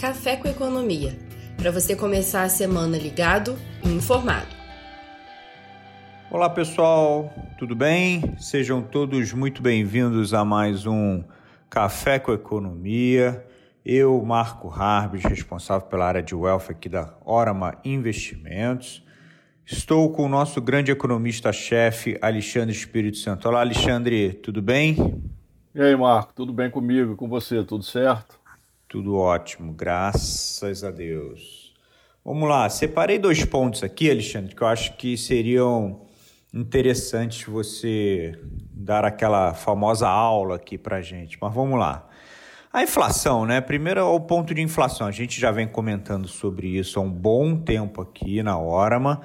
Café com Economia, para você começar a semana ligado e informado. Olá pessoal, tudo bem? Sejam todos muito bem-vindos a mais um Café com Economia. Eu, Marco Harbis, responsável pela área de wealth aqui da Orama Investimentos. Estou com o nosso grande economista-chefe, Alexandre Espírito Santo. Olá, Alexandre, tudo bem? E aí, Marco, tudo bem comigo, com você, tudo certo? Tudo ótimo, graças a Deus. Vamos lá, separei dois pontos aqui, Alexandre, que eu acho que seriam interessantes você dar aquela famosa aula aqui para gente. Mas vamos lá. A inflação, né? Primeiro, o ponto de inflação. A gente já vem comentando sobre isso há um bom tempo aqui na Orama.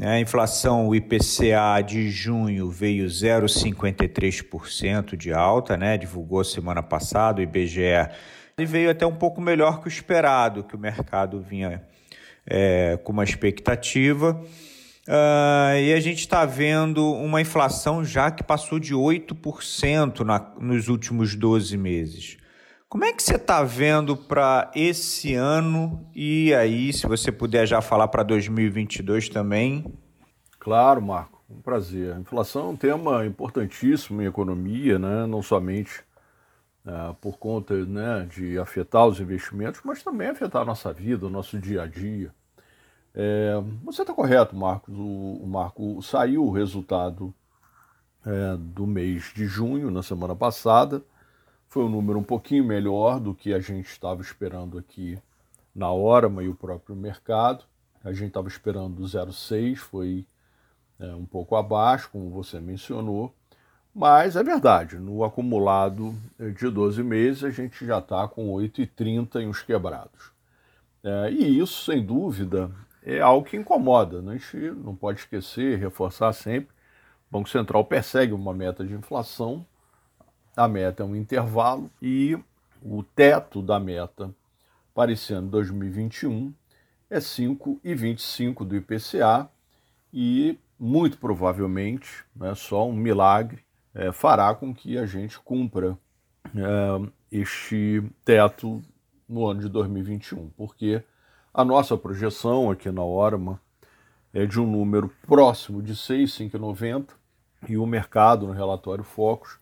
A inflação, o IPCA de junho veio 0,53% de alta, né? Divulgou semana passada, o IBGE. E veio até um pouco melhor que o esperado, que o mercado vinha é, com uma expectativa. Uh, e a gente está vendo uma inflação já que passou de 8% na, nos últimos 12 meses. Como é que você está vendo para esse ano e aí, se você puder já falar para 2022 também? Claro, Marco, um prazer. Inflação é um tema importantíssimo em economia, né? não somente uh, por conta né, de afetar os investimentos, mas também afetar a nossa vida, o nosso dia a dia. É, você está correto, Marcos. O, o, Marco saiu o resultado é, do mês de junho, na semana passada foi um número um pouquinho melhor do que a gente estava esperando aqui na Orama e o próprio mercado. A gente estava esperando 0,6, foi é, um pouco abaixo, como você mencionou. Mas é verdade, no acumulado de 12 meses a gente já está com 8,30 em uns quebrados. É, e isso, sem dúvida, é algo que incomoda. Né? A gente não pode esquecer, reforçar sempre: o Banco Central persegue uma meta de inflação a meta é um intervalo e o teto da meta para esse ano 2021 é 5,25 do IPCA e muito provavelmente, né, só um milagre, é, fará com que a gente cumpra é, este teto no ano de 2021, porque a nossa projeção aqui na Orma é de um número próximo de 6,590 e o mercado no relatório Focus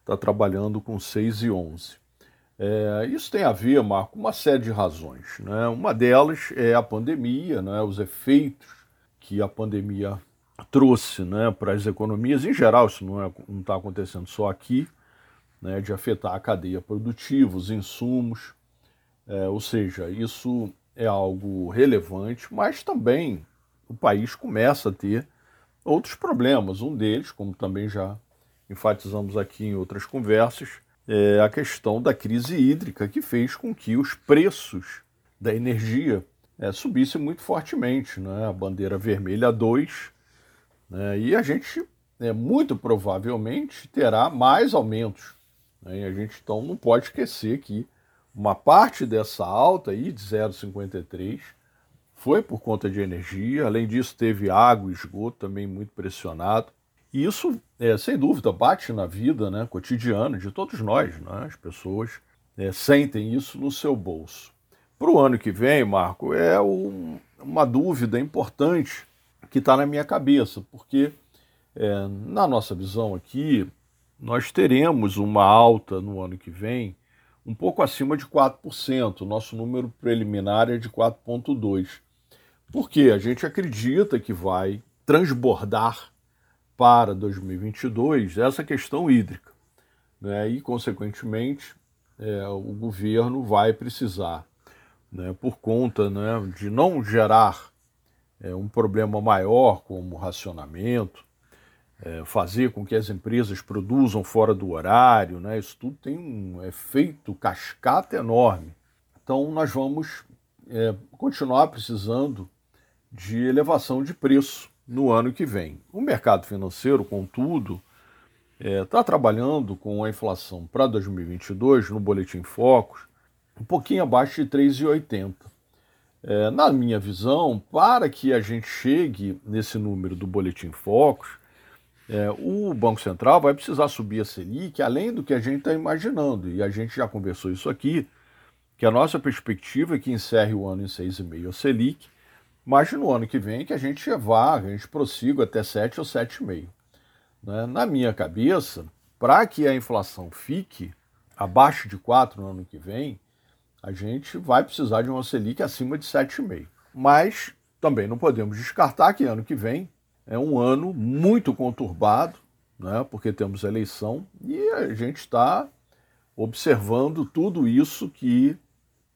está trabalhando com 6 e 11. É, isso tem a ver, Marco, com uma série de razões. Né? Uma delas é a pandemia, né? os efeitos que a pandemia trouxe né, para as economias. Em geral, isso não está é, acontecendo só aqui, né, de afetar a cadeia produtiva, os insumos. É, ou seja, isso é algo relevante, mas também o país começa a ter outros problemas. Um deles, como também já enfatizamos aqui em outras conversas, é a questão da crise hídrica, que fez com que os preços da energia é, subissem muito fortemente. Né? A bandeira vermelha 2, né? e a gente é, muito provavelmente terá mais aumentos. Né? E a gente então não pode esquecer que uma parte dessa alta aí de 0,53 foi por conta de energia, além disso teve água e esgoto também muito pressionado. E isso, é, sem dúvida, bate na vida né, cotidiana de todos nós. Né? As pessoas é, sentem isso no seu bolso. Para o ano que vem, Marco, é um, uma dúvida importante que está na minha cabeça, porque é, na nossa visão aqui, nós teremos uma alta no ano que vem um pouco acima de 4%. O nosso número preliminar é de 4,2%. Porque a gente acredita que vai transbordar para 2022 essa questão hídrica. Né? E, consequentemente, é, o governo vai precisar, né, por conta né, de não gerar é, um problema maior como racionamento, é, fazer com que as empresas produzam fora do horário, né, isso tudo tem um efeito cascata enorme. Então, nós vamos é, continuar precisando de elevação de preço no ano que vem. O mercado financeiro, contudo, está é, trabalhando com a inflação para 2022, no Boletim Focus, um pouquinho abaixo de 3,80. É, na minha visão, para que a gente chegue nesse número do Boletim Focus, é, o Banco Central vai precisar subir a Selic além do que a gente está imaginando. E a gente já conversou isso aqui, que a nossa perspectiva é que encerre o ano em 6,5% a Selic, mas no ano que vem que a gente vá, a gente prossiga até 7 ou 7,5%. Né? Na minha cabeça, para que a inflação fique abaixo de 4 no ano que vem, a gente vai precisar de uma Selic acima de 7,5%. Mas também não podemos descartar que ano que vem é um ano muito conturbado, né, porque temos eleição e a gente está observando tudo isso que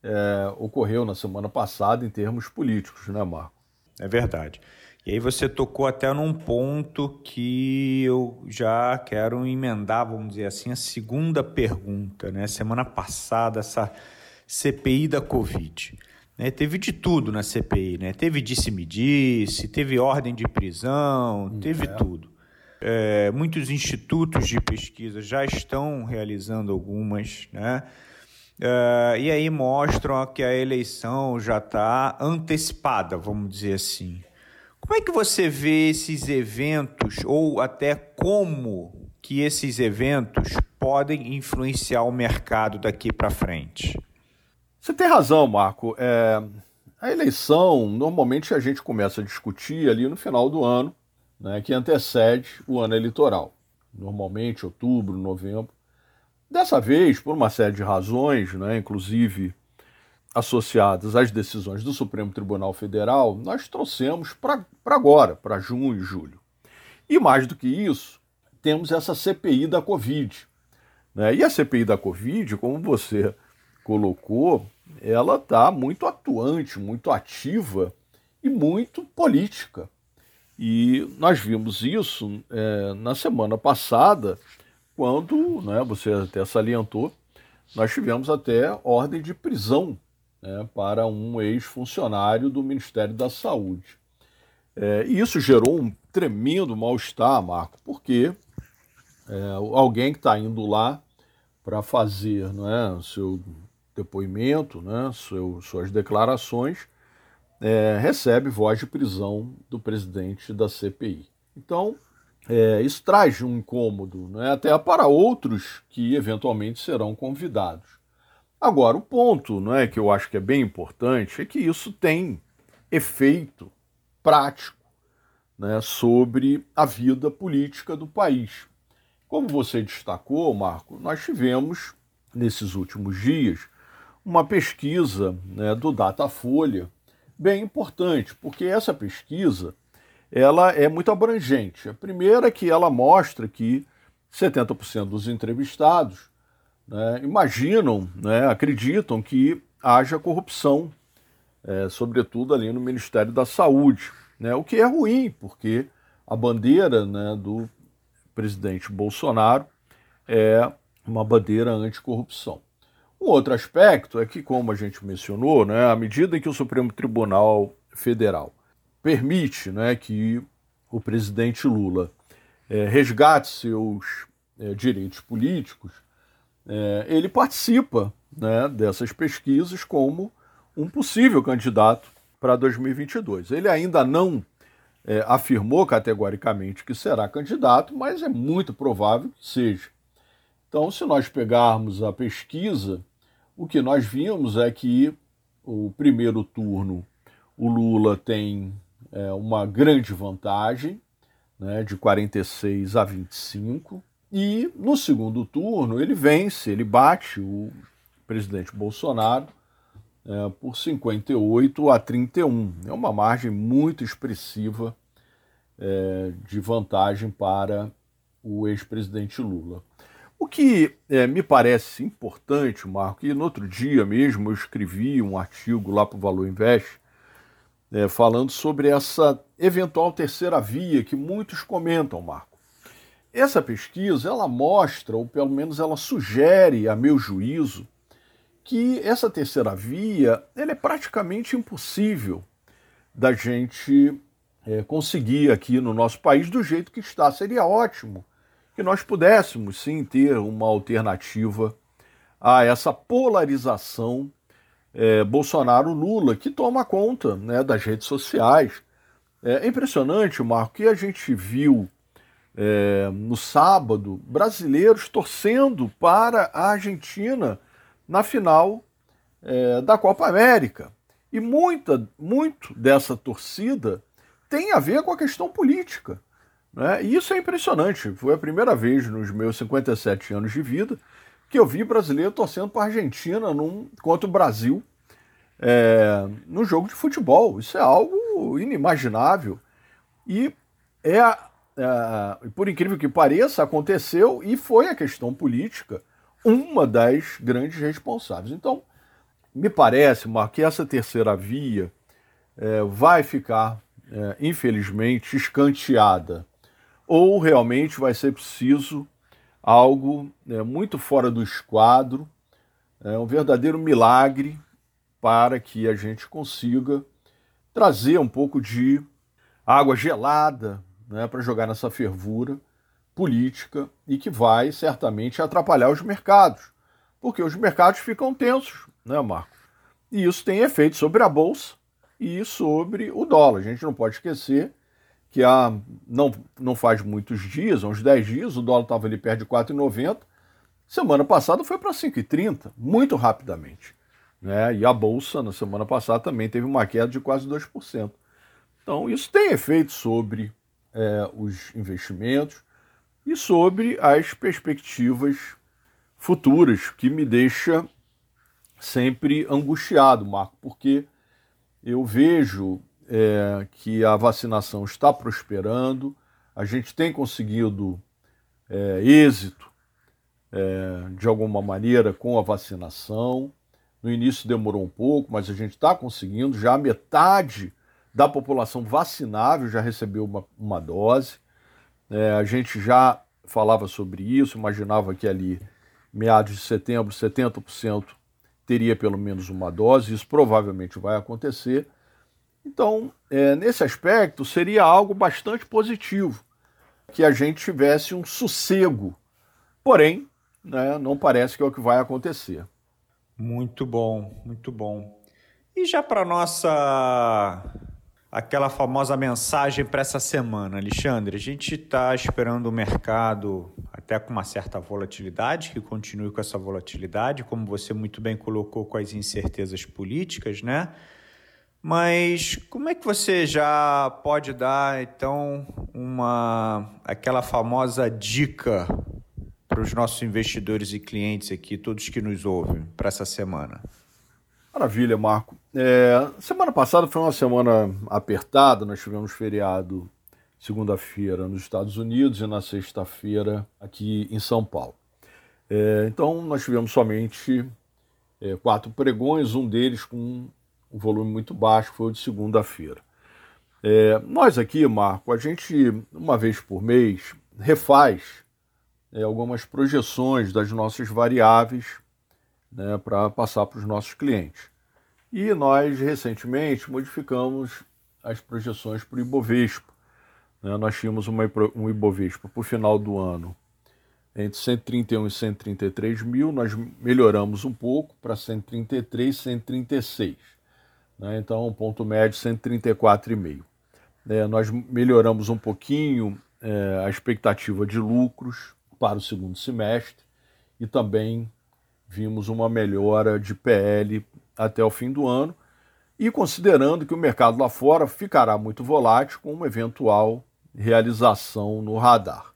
é, ocorreu na semana passada em termos políticos, né, Marco? É verdade. E aí você tocou até num ponto que eu já quero emendar, vamos dizer assim, a segunda pergunta, né? Semana passada, essa CPI da Covid. Né? Teve de tudo na CPI, né? Teve disse-me-disse, teve ordem de prisão, teve é. tudo. É, muitos institutos de pesquisa já estão realizando algumas, né? É, e aí mostram que a eleição já está antecipada, vamos dizer assim. Como é que você vê esses eventos, ou até como que esses eventos podem influenciar o mercado daqui para frente? Você tem razão, Marco. É, a eleição, normalmente a gente começa a discutir ali no final do ano, né, que antecede o ano eleitoral. Normalmente outubro, novembro. Dessa vez, por uma série de razões, né, inclusive associadas às decisões do Supremo Tribunal Federal, nós trouxemos para agora, para junho e julho. E mais do que isso, temos essa CPI da Covid. Né? E a CPI da Covid, como você colocou, ela está muito atuante, muito ativa e muito política. E nós vimos isso é, na semana passada, quando, né, você até salientou, nós tivemos até ordem de prisão né, para um ex-funcionário do Ministério da Saúde. É, e isso gerou um tremendo mal-estar, Marco, porque é, alguém que está indo lá para fazer né, seu depoimento, né, seu, suas declarações, é, recebe voz de prisão do presidente da CPI. Então, é, isso traz um incômodo né, até para outros que eventualmente serão convidados. Agora, o ponto não é, que eu acho que é bem importante é que isso tem efeito prático né, sobre a vida política do país. Como você destacou, Marco, nós tivemos, nesses últimos dias, uma pesquisa né, do Datafolha bem importante, porque essa pesquisa ela é muito abrangente. A primeira é que ela mostra que 70% dos entrevistados né, imaginam, né, acreditam que haja corrupção, é, sobretudo ali no Ministério da Saúde, né, o que é ruim, porque a bandeira né, do presidente Bolsonaro é uma bandeira anticorrupção. Um outro aspecto é que, como a gente mencionou, né, à medida que o Supremo Tribunal Federal permite né, que o presidente Lula é, resgate seus é, direitos políticos, é, ele participa né, dessas pesquisas como um possível candidato para 2022. Ele ainda não é, afirmou categoricamente que será candidato, mas é muito provável que seja. Então, se nós pegarmos a pesquisa o que nós vimos é que o primeiro turno o Lula tem é, uma grande vantagem, né, de 46 a 25, e no segundo turno ele vence, ele bate o presidente Bolsonaro é, por 58 a 31. É uma margem muito expressiva é, de vantagem para o ex-presidente Lula. O que é, me parece importante, Marco, e no outro dia mesmo eu escrevi um artigo lá para o Valor Invest, é, falando sobre essa eventual terceira via que muitos comentam, Marco. Essa pesquisa ela mostra, ou pelo menos ela sugere, a meu juízo, que essa terceira via ela é praticamente impossível da gente é, conseguir aqui no nosso país do jeito que está. Seria ótimo que nós pudéssemos sim ter uma alternativa a essa polarização é, Bolsonaro-Lula, que toma conta né, das redes sociais. É impressionante, Marco, que a gente viu é, no sábado brasileiros torcendo para a Argentina na final é, da Copa América. E muita, muito dessa torcida tem a ver com a questão política. Né? E isso é impressionante. Foi a primeira vez nos meus 57 anos de vida que eu vi brasileiro torcendo para a Argentina num, contra o Brasil é, no jogo de futebol. Isso é algo inimaginável. E é, é, por incrível que pareça, aconteceu e foi a questão política uma das grandes responsáveis. Então, me parece, Marco, que essa terceira via é, vai ficar, é, infelizmente, escanteada. Ou realmente vai ser preciso algo é, muito fora do esquadro, é um verdadeiro milagre para que a gente consiga trazer um pouco de água gelada né, para jogar nessa fervura política e que vai certamente atrapalhar os mercados, porque os mercados ficam tensos, né, Marco? E isso tem efeito sobre a bolsa e sobre o dólar. A gente não pode esquecer que há, não, não faz muitos dias, uns 10 dias, o dólar estava ali perto de 4,90. Semana passada foi para 5,30, muito rapidamente. Né? E a bolsa, na semana passada, também teve uma queda de quase 2%. Então, isso tem efeito sobre é, os investimentos e sobre as perspectivas futuras, que me deixa sempre angustiado, Marco, porque eu vejo é, que a vacinação está prosperando, a gente tem conseguido é, êxito é, de alguma maneira com a vacinação. No início demorou um pouco, mas a gente está conseguindo. Já metade da população vacinável já recebeu uma, uma dose. É, a gente já falava sobre isso, imaginava que ali, meados de setembro, 70% teria pelo menos uma dose. Isso provavelmente vai acontecer. Então, é, nesse aspecto, seria algo bastante positivo que a gente tivesse um sossego. Porém, né, não parece que é o que vai acontecer. Muito bom, muito bom. E já para nossa aquela famosa mensagem para essa semana, Alexandre, a gente está esperando o mercado até com uma certa volatilidade, que continue com essa volatilidade, como você muito bem colocou com as incertezas políticas, né? Mas como é que você já pode dar então uma aquela famosa dica para os nossos investidores e clientes aqui, todos que nos ouvem, para essa semana? Maravilha, Marco. É, semana passada foi uma semana apertada, nós tivemos feriado segunda-feira nos Estados Unidos e na sexta-feira aqui em São Paulo. É, então nós tivemos somente é, quatro pregões, um deles com um volume muito baixo, foi o de segunda-feira. É, nós aqui, Marco, a gente, uma vez por mês, refaz é, algumas projeções das nossas variáveis né, para passar para os nossos clientes. E nós, recentemente, modificamos as projeções para o Ibovespa. Né? Nós tínhamos uma, um Ibovespa para o final do ano entre 131 e 133 mil, nós melhoramos um pouco para 133, 136. Né? Então, ponto médio 134,5. É, nós melhoramos um pouquinho é, a expectativa de lucros para o segundo semestre e também vimos uma melhora de PL até o fim do ano. E considerando que o mercado lá fora ficará muito volátil com uma eventual realização no radar.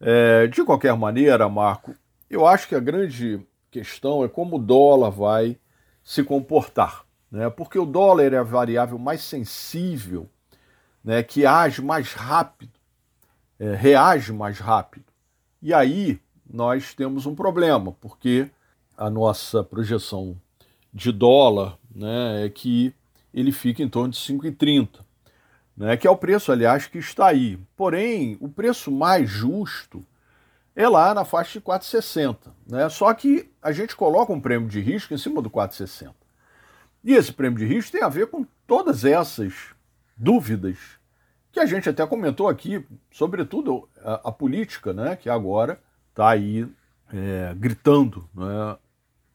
É, de qualquer maneira, Marco, eu acho que a grande questão é como o dólar vai se comportar né? porque o dólar é a variável mais sensível, né? que age mais rápido, é, reage mais rápido. E aí nós temos um problema, porque a nossa projeção de dólar né, é que ele fica em torno de 5,30, né, que é o preço, aliás, que está aí. Porém, o preço mais justo é lá na faixa de 4,60. Né? Só que a gente coloca um prêmio de risco em cima do 4,60. E esse prêmio de risco tem a ver com todas essas dúvidas que a gente até comentou aqui, sobretudo a, a política, né, que agora está aí é, gritando né,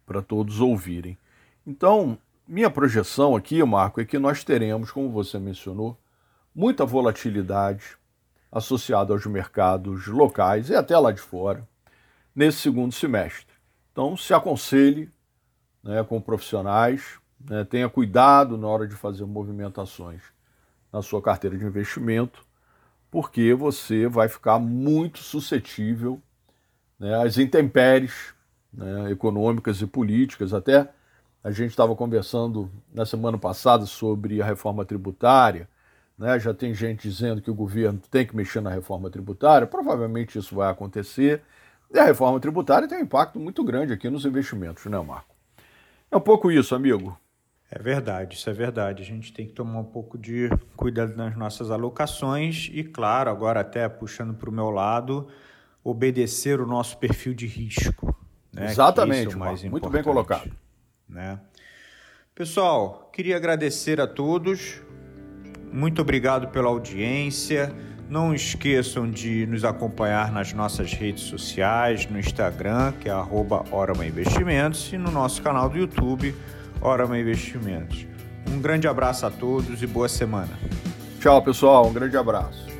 para todos ouvirem. Então, minha projeção aqui, Marco, é que nós teremos, como você mencionou, muita volatilidade associada aos mercados locais e até lá de fora nesse segundo semestre. Então, se aconselhe né, com profissionais, né, tenha cuidado na hora de fazer movimentações na sua carteira de investimento, porque você vai ficar muito suscetível né, às intempéries né, econômicas e políticas. Até a gente estava conversando na semana passada sobre a reforma tributária. Né, já tem gente dizendo que o governo tem que mexer na reforma tributária. Provavelmente isso vai acontecer. E a reforma tributária tem um impacto muito grande aqui nos investimentos, né, Marco? É um pouco isso, amigo. É verdade, isso é verdade. A gente tem que tomar um pouco de cuidado nas nossas alocações e, claro, agora até puxando para o meu lado, obedecer o nosso perfil de risco. Né? Exatamente, é mais muito bem colocado. Né? Pessoal, queria agradecer a todos. Muito obrigado pela audiência. Não esqueçam de nos acompanhar nas nossas redes sociais, no Instagram, que é Orama Investimentos, e no nosso canal do YouTube, Orama Investimentos. Um grande abraço a todos e boa semana. Tchau, pessoal. Um grande abraço.